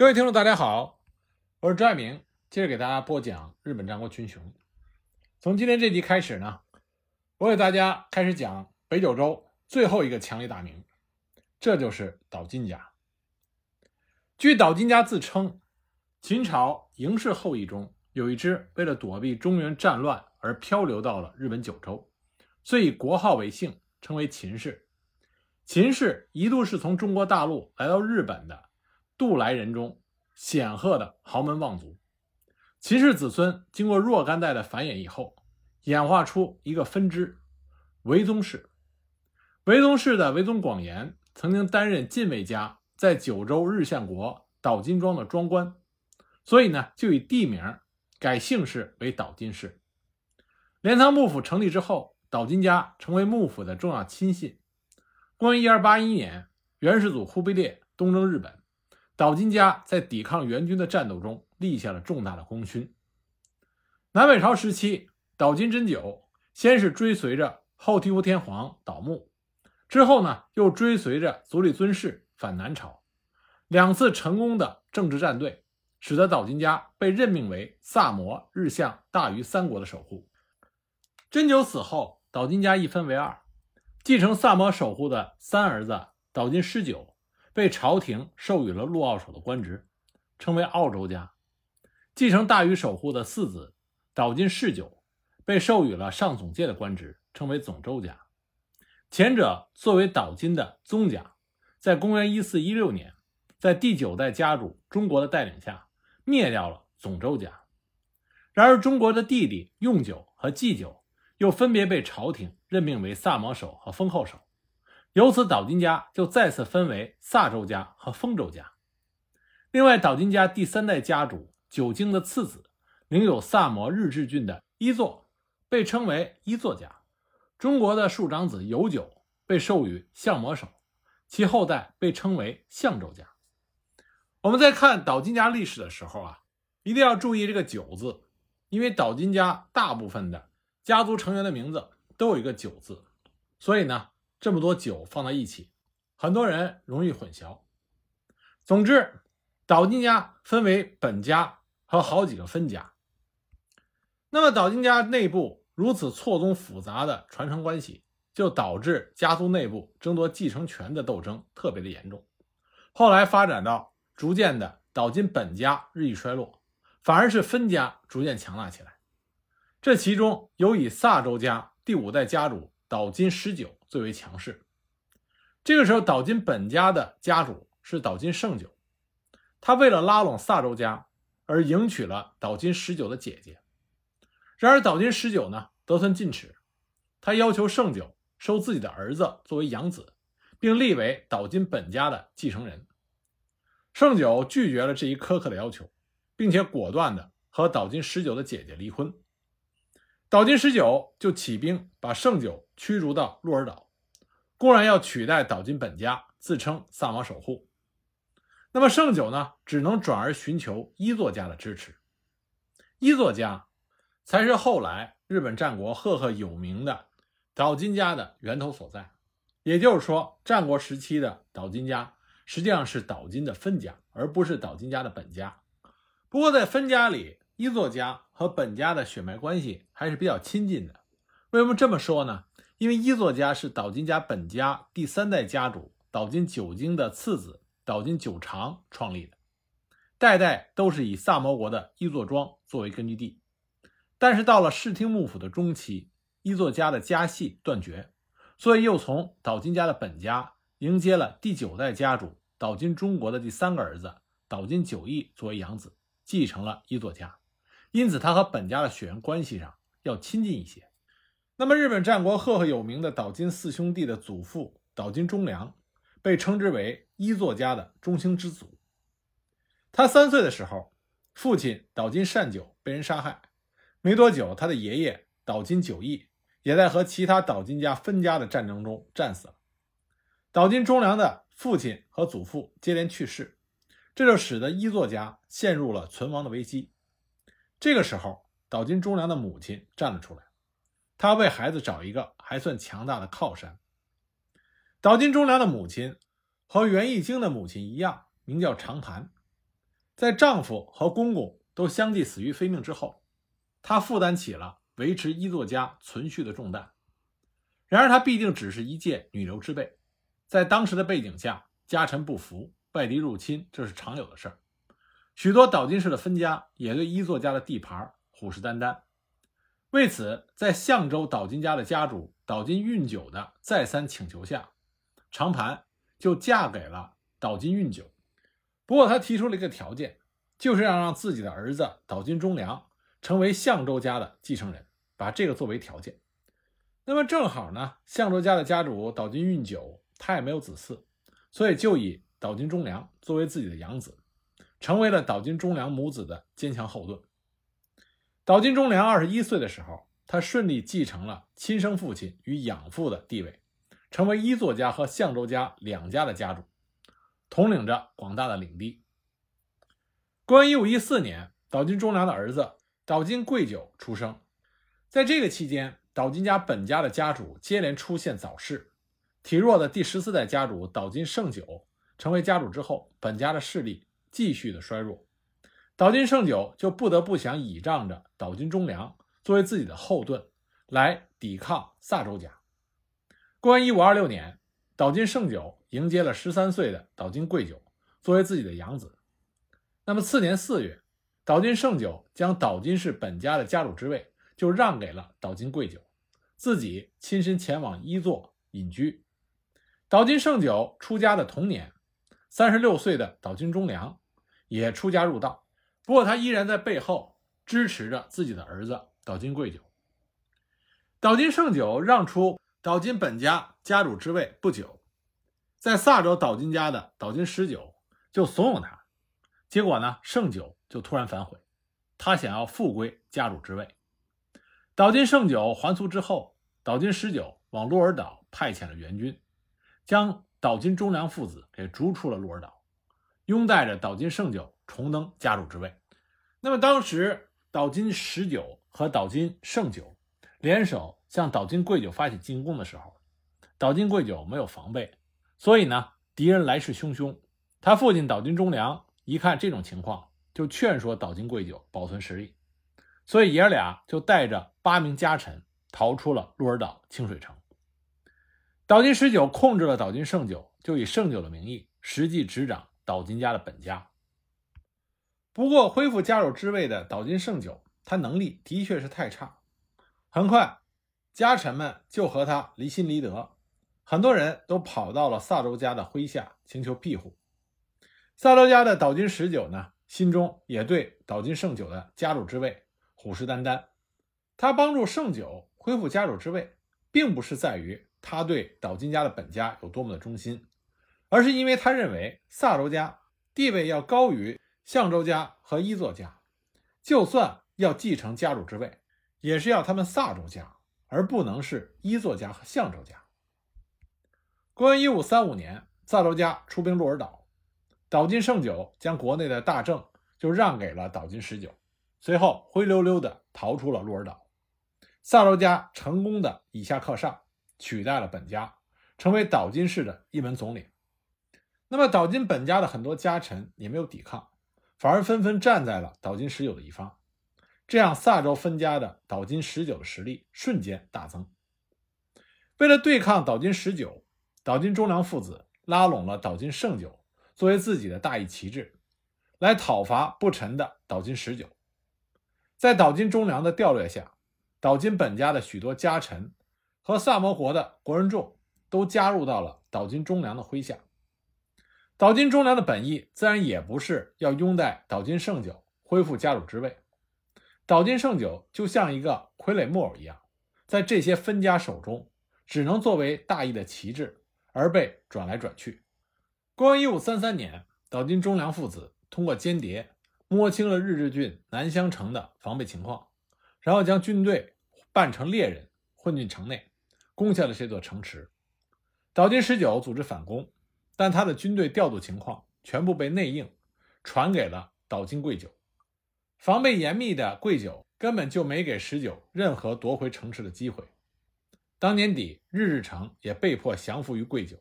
各位听众，大家好，我是张爱明，接着给大家播讲日本战国群雄。从今天这集开始呢，我给大家开始讲北九州最后一个强力大名，这就是岛津家。据岛津家自称，秦朝嬴氏后裔中有一支为了躲避中原战乱而漂流到了日本九州，所以国号为姓，称为秦氏。秦氏一度是从中国大陆来到日本的。渡来人中显赫的豪门望族，秦氏子孙经过若干代的繁衍以后，演化出一个分支——维宗氏。维宗氏的维宗广延曾经担任近卫家在九州日向国岛津庄的庄官，所以呢，就以地名改姓氏为岛津氏。镰仓幕府成立之后，岛津家成为幕府的重要亲信。公元一二八一年，元世祖忽必烈东征日本。岛津家在抵抗元军的战斗中立下了重大的功勋。南北朝时期，岛津真久先是追随着后醍醐天皇倒幕，之后呢又追随着足利尊氏反南朝，两次成功的政治战队，使得岛津家被任命为萨摩、日向大于三国的守护。真久死后，岛津家一分为二，继承萨摩守护的三儿子岛津师久。被朝廷授予了陆奥守的官职，称为奥州家；继承大禹守护的四子岛津氏久，被授予了上总介的官职，称为总州家。前者作为岛津的宗家，在公元一四一六年，在第九代家主中国的带领下灭掉了总州家。然而，中国的弟弟用久和祭久又分别被朝廷任命为萨摩守和丰后守。由此，岛津家就再次分为萨州家和丰州家。另外，岛津家第三代家主久经的次子，领有萨摩日治郡的一作，被称为一作家。中国的庶长子有久被授予相模守，其后代被称为相州家。我们在看岛津家历史的时候啊，一定要注意这个“久”字，因为岛津家大部分的家族成员的名字都有一个“久”字，所以呢。这么多酒放在一起，很多人容易混淆。总之，岛津家分为本家和好几个分家。那么，岛津家内部如此错综复杂的传承关系，就导致家族内部争夺继承权的斗争特别的严重。后来发展到逐渐的岛津本家日益衰落，反而是分家逐渐强大起来。这其中有以萨州家第五代家主岛津十九。最为强势。这个时候，岛津本家的家主是岛津胜久，他为了拉拢萨州家而迎娶了岛津十九的姐姐。然而，岛津十九呢得寸进尺，他要求胜久收自己的儿子作为养子，并立为岛津本家的继承人。胜久拒绝了这一苛刻的要求，并且果断的和岛津十九的姐姐离婚。岛津十九就起兵把胜久驱逐到鹿儿岛，公然要取代岛津本家，自称萨摩守护。那么胜久呢，只能转而寻求伊作家的支持。伊作家才是后来日本战国赫赫有名的岛津家的源头所在。也就是说，战国时期的岛津家实际上是岛津的分家，而不是岛津家的本家。不过在分家里，伊作家和本家的血脉关系还是比较亲近的。为什么这么说呢？因为伊作家是岛津家本家第三代家主岛津久经的次子岛津久长创立的，代代都是以萨摩国的伊作庄作为根据地。但是到了室町幕府的中期，伊作家的家系断绝，所以又从岛津家的本家迎接了第九代家主岛津中国的第三个儿子岛津久义作为养子，继承了伊作家。因此，他和本家的血缘关系上要亲近一些。那么，日本战国赫赫有名的岛津四兄弟的祖父岛津忠良，被称之为一作家的中兴之祖。他三岁的时候，父亲岛津善久被人杀害，没多久，他的爷爷岛津久义也在和其他岛津家分家的战争中战死了。岛津忠良的父亲和祖父接连去世，这就使得一作家陷入了存亡的危机。这个时候，岛津忠良的母亲站了出来，他为孩子找一个还算强大的靠山。岛津忠良的母亲和袁义经的母亲一样，名叫长盘。在丈夫和公公都相继死于非命之后，她负担起了维持一作家存续的重担。然而，她毕竟只是一介女流之辈，在当时的背景下，家臣不服，外敌入侵，这是常有的事儿。许多岛津氏的分家也对一作家的地盘虎视眈眈。为此，在相州岛津家的家主岛津运久的再三请求下，长盘就嫁给了岛津运久。不过，他提出了一个条件，就是要让自己的儿子岛津忠良成为相州家的继承人，把这个作为条件。那么正好呢，相州家的家主岛津运久他也没有子嗣，所以就以岛津忠良作为自己的养子，成为了岛津忠良母子的坚强后盾。岛津忠良二十一岁的时候，他顺利继承了亲生父亲与养父的地位，成为一作家和相州家两家的家主，统领着广大的领地。公元一五一四年，岛津忠良的儿子岛津贵久出生，在这个期间，岛津家本家的家主接连出现早逝，体弱的第十四代家主岛津胜久成为家主之后，本家的势力继续的衰弱。岛津胜久就不得不想倚仗着岛津忠良作为自己的后盾，来抵抗萨州家。公元一五二六年，岛津胜久迎接了十三岁的岛津贵久作为自己的养子。那么次年四月，岛津胜久将岛津氏本家的家主之位就让给了岛津贵久，自己亲身前往一座隐居。岛津胜久出家的同年，三十六岁的岛津忠良也出家入道。不过，他依然在背后支持着自己的儿子岛津贵久。岛津胜久让出岛津本家家主之位不久，在萨州岛津家的岛津十久就怂恿他，结果呢，胜久就突然反悔，他想要复归家主之位。岛津胜久还俗之后，岛津十久往鹿儿岛派遣了援军，将岛津忠良父子给逐出了鹿儿岛，拥戴着岛津胜久重登家主之位。那么当时岛津十九和岛津胜久联手向岛津贵久发起进攻的时候，岛津贵久没有防备，所以呢，敌人来势汹汹。他父亲岛津忠良一看这种情况，就劝说岛津贵久保存实力，所以爷俩就带着八名家臣逃出了鹿儿岛清水城。岛津十九控制了岛津胜久，就以胜久的名义实际执掌岛津家的本家。不过，恢复家主之位的岛津胜久，他能力的确是太差。很快，家臣们就和他离心离德，很多人都跑到了萨州家的麾下请求庇护。萨州家的岛津十九呢，心中也对岛津胜久的家主之位虎视眈眈。他帮助胜久恢复家主之位，并不是在于他对岛津家的本家有多么的忠心，而是因为他认为萨州家地位要高于。相州家和一作家，就算要继承家主之位，也是要他们萨州家，而不能是一作家和相州家。公元一五三五年，萨州家出兵鹿儿岛，岛津胜久将国内的大政就让给了岛津十九，随后灰溜溜的逃出了鹿儿岛。萨州家成功的以下克上，取代了本家，成为岛津氏的一门总领。那么岛津本家的很多家臣也没有抵抗。反而纷纷站在了岛津十九的一方，这样萨州分家的岛津十九的实力瞬间大增。为了对抗岛津十九，岛津忠良父子拉拢了岛津胜久作为自己的大义旗帜，来讨伐不臣的岛津十九。在岛津忠良的调略下，岛津本家的许多家臣和萨摩国的国人众都加入到了岛津忠良的麾下。岛津忠良的本意自然也不是要拥戴岛津胜久恢复家主之位，岛津胜久就像一个傀儡木偶一样，在这些分家手中只能作为大义的旗帜而被转来转去。公元一五三三年，岛津忠良父子通过间谍摸清了日治郡南乡城的防备情况，然后将军队扮成猎人混进城内，攻下了这座城池。岛津十九组织反攻。但他的军队调度情况全部被内应传给了岛津贵久，防备严密的贵久根本就没给十九任何夺回城池的机会。当年底，日日城也被迫降服于贵久，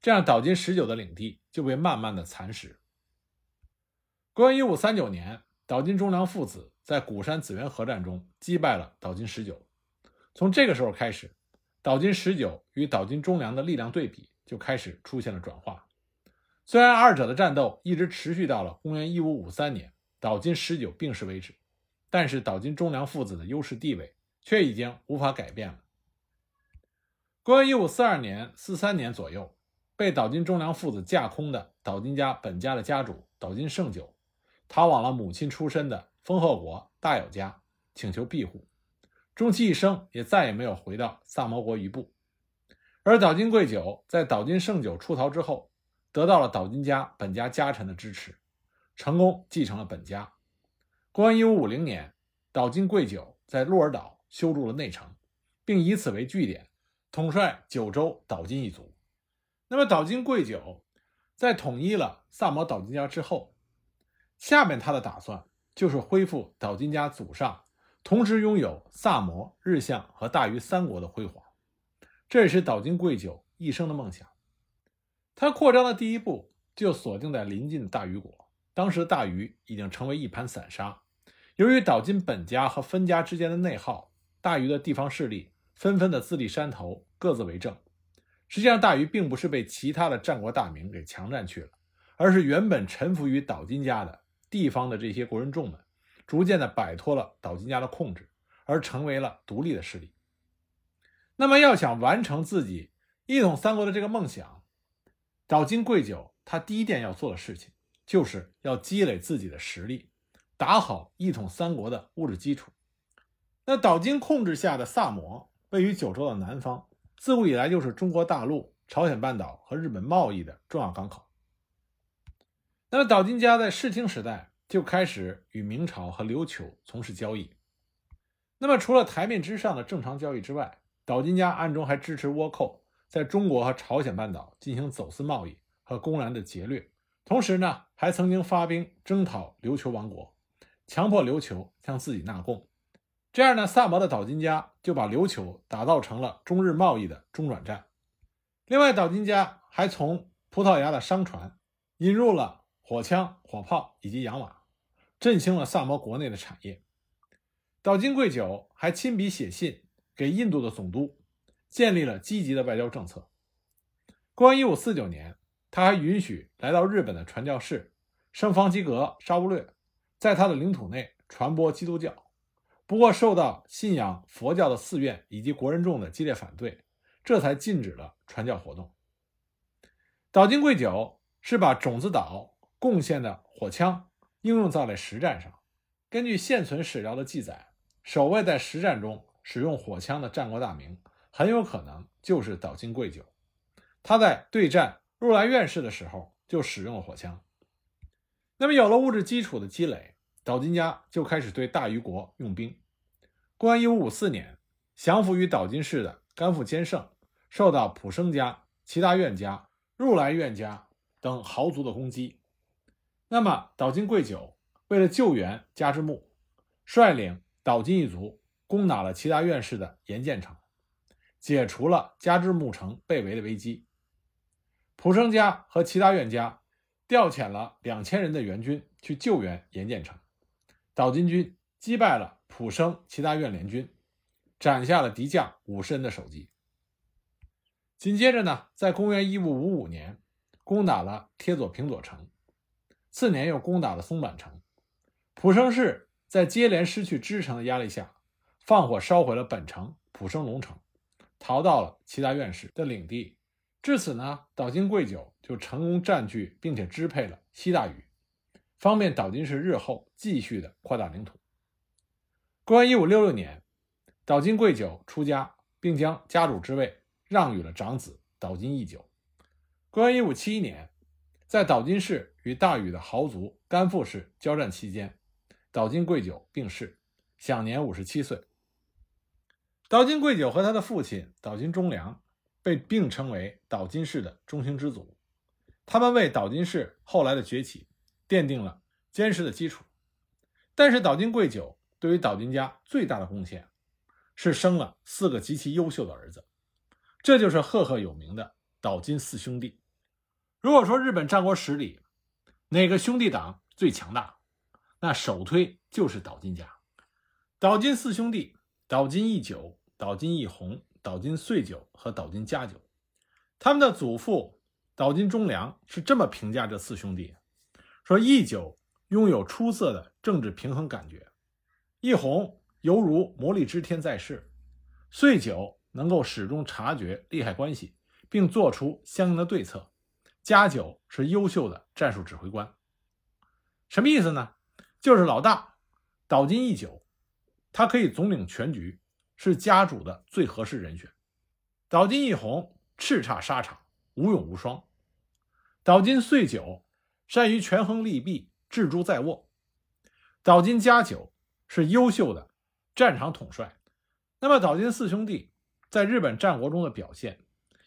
这样岛津十九的领地就被慢慢的蚕食。公元一五三九年，岛津忠良父子在古山紫原合战中击败了岛津十九。从这个时候开始，岛津十九与岛津忠良的力量对比就开始出现了转化。虽然二者的战斗一直持续到了公元一五五三年岛津十九病逝为止，但是岛津忠良父子的优势地位却已经无法改变了。公元一五四二年、四三年左右，被岛津忠良父子架空的岛津家本家的家主岛津胜久，逃往了母亲出身的丰贺国大友家，请求庇护，终其一生也再也没有回到萨摩国一步。而岛津贵久在岛津胜久出逃之后，得到了岛津家本家家臣的支持，成功继承了本家。公元一五五零年，岛津贵久在鹿儿岛修筑了内城，并以此为据点。统帅九州岛津一族。那么，岛津贵久在统一了萨摩岛津家之后，下面他的打算就是恢复岛津家祖上同时拥有萨摩、日向和大隅三国的辉煌。这也是岛津贵久一生的梦想。他扩张的第一步就锁定在邻近的大隅国。当时的大隅已经成为一盘散沙。由于岛津本家和分家之间的内耗，大隅的地方势力。纷纷的自立山头，各自为政。实际上，大禹并不是被其他的战国大名给强占去了，而是原本臣服于岛津家的地方的这些国人众们，逐渐的摆脱了岛津家的控制，而成为了独立的势力。那么，要想完成自己一统三国的这个梦想，岛津贵久他第一件要做的事情，就是要积累自己的实力，打好一统三国的物质基础。那岛津控制下的萨摩。位于九州的南方，自古以来就是中国大陆、朝鲜半岛和日本贸易的重要港口。那么，岛津家在室町时代就开始与明朝和琉球从事交易。那么，除了台面之上的正常交易之外，岛津家暗中还支持倭寇在中国和朝鲜半岛进行走私贸易和公然的劫掠，同时呢，还曾经发兵征讨琉球王国，强迫琉球向自己纳贡。这样呢，萨摩的岛津家就把琉球打造成了中日贸易的中转站。另外，岛津家还从葡萄牙的商船引入了火枪、火炮以及洋马，振兴了萨摩国内的产业。岛津贵久还亲笔写信给印度的总督，建立了积极的外交政策。公元一五四九年，他还允许来到日本的传教士圣方济格沙乌略在他的领土内传播基督教。不过，受到信仰佛教的寺院以及国人众的激烈反对，这才禁止了传教活动。岛津贵久是把种子岛贡献的火枪应用在了实战上。根据现存史料的记载，守卫在实战中使用火枪的战国大名，很有可能就是岛津贵久。他在对战入来院士的时候就使用了火枪。那么，有了物质基础的积累。岛津家就开始对大隅国用兵。公元一五五四年，降服于岛津氏的甘富坚胜受到浦生家、齐大院家、入来院家等豪族的攻击。那么，岛津贵久为了救援加之木，率领岛津一族攻打了齐大院氏的岩见城，解除了加之木城被围的危机。浦生家和齐大院家调遣了两千人的援军去救援岩见城。岛津军击败了浦生齐大院联军，斩下了敌将五十人的首级。紧接着呢，在公元一五五五年，攻打了贴佐平佐城，次年又攻打了松坂城。浦生氏在接连失去支城的压力下，放火烧毁了本城浦生龙城，逃到了齐大院氏的领地。至此呢，岛津贵久就成功占据并且支配了西大隅。方便岛津氏日后继续的扩大领土。公元一五六六年，岛津贵久出家，并将家主之位让与了长子岛津义久。公元一五七一年，在岛津氏与大禹的豪族甘富氏交战期间，岛津贵久病逝，享年五十七岁。岛津贵久和他的父亲岛津忠良被并称为岛津氏的中兴之祖，他们为岛津氏后来的崛起。奠定了坚实的基础，但是岛津贵久对于岛津家最大的贡献是生了四个极其优秀的儿子，这就是赫赫有名的岛津四兄弟。如果说日本战国史里哪个兄弟党最强大，那首推就是岛津家。岛津四兄弟：岛津义久、岛津义弘、岛津穗久和岛津家久。他们的祖父岛津忠良是这么评价这四兄弟：说义久拥有出色的政治平衡感觉，义弘犹如魔力之天在世，穗久能够始终察觉利害关系，并做出相应的对策。家久是优秀的战术指挥官，什么意思呢？就是老大岛津义久，他可以总领全局，是家主的最合适人选。岛津义弘叱咤沙场，无勇无双；岛津穗久善于权衡利弊，置诸在握；岛津家久是优秀的战场统帅。那么岛津四兄弟在日本战国中的表现，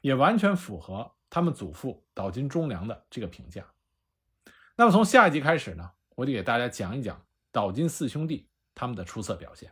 也完全符合。他们祖父岛津忠良的这个评价。那么从下一集开始呢，我就给大家讲一讲岛津四兄弟他们的出色表现。